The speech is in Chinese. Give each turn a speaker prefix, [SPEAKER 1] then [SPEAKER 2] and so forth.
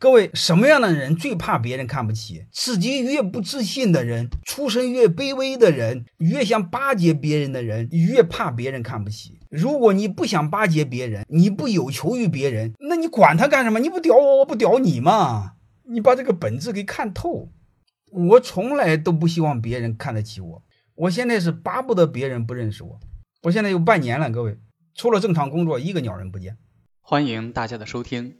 [SPEAKER 1] 各位，什么样的人最怕别人看不起？自己越不自信的人，出身越卑微的人，越想巴结别人的人，越怕别人看不起。如果你不想巴结别人，你不有求于别人，那你管他干什么？你不屌我，我不屌你吗？你把这个本质给看透。我从来都不希望别人看得起我，我现在是巴不得别人不认识我。我现在有半年了，各位，除了正常工作，一个鸟人不见。
[SPEAKER 2] 欢迎大家的收听。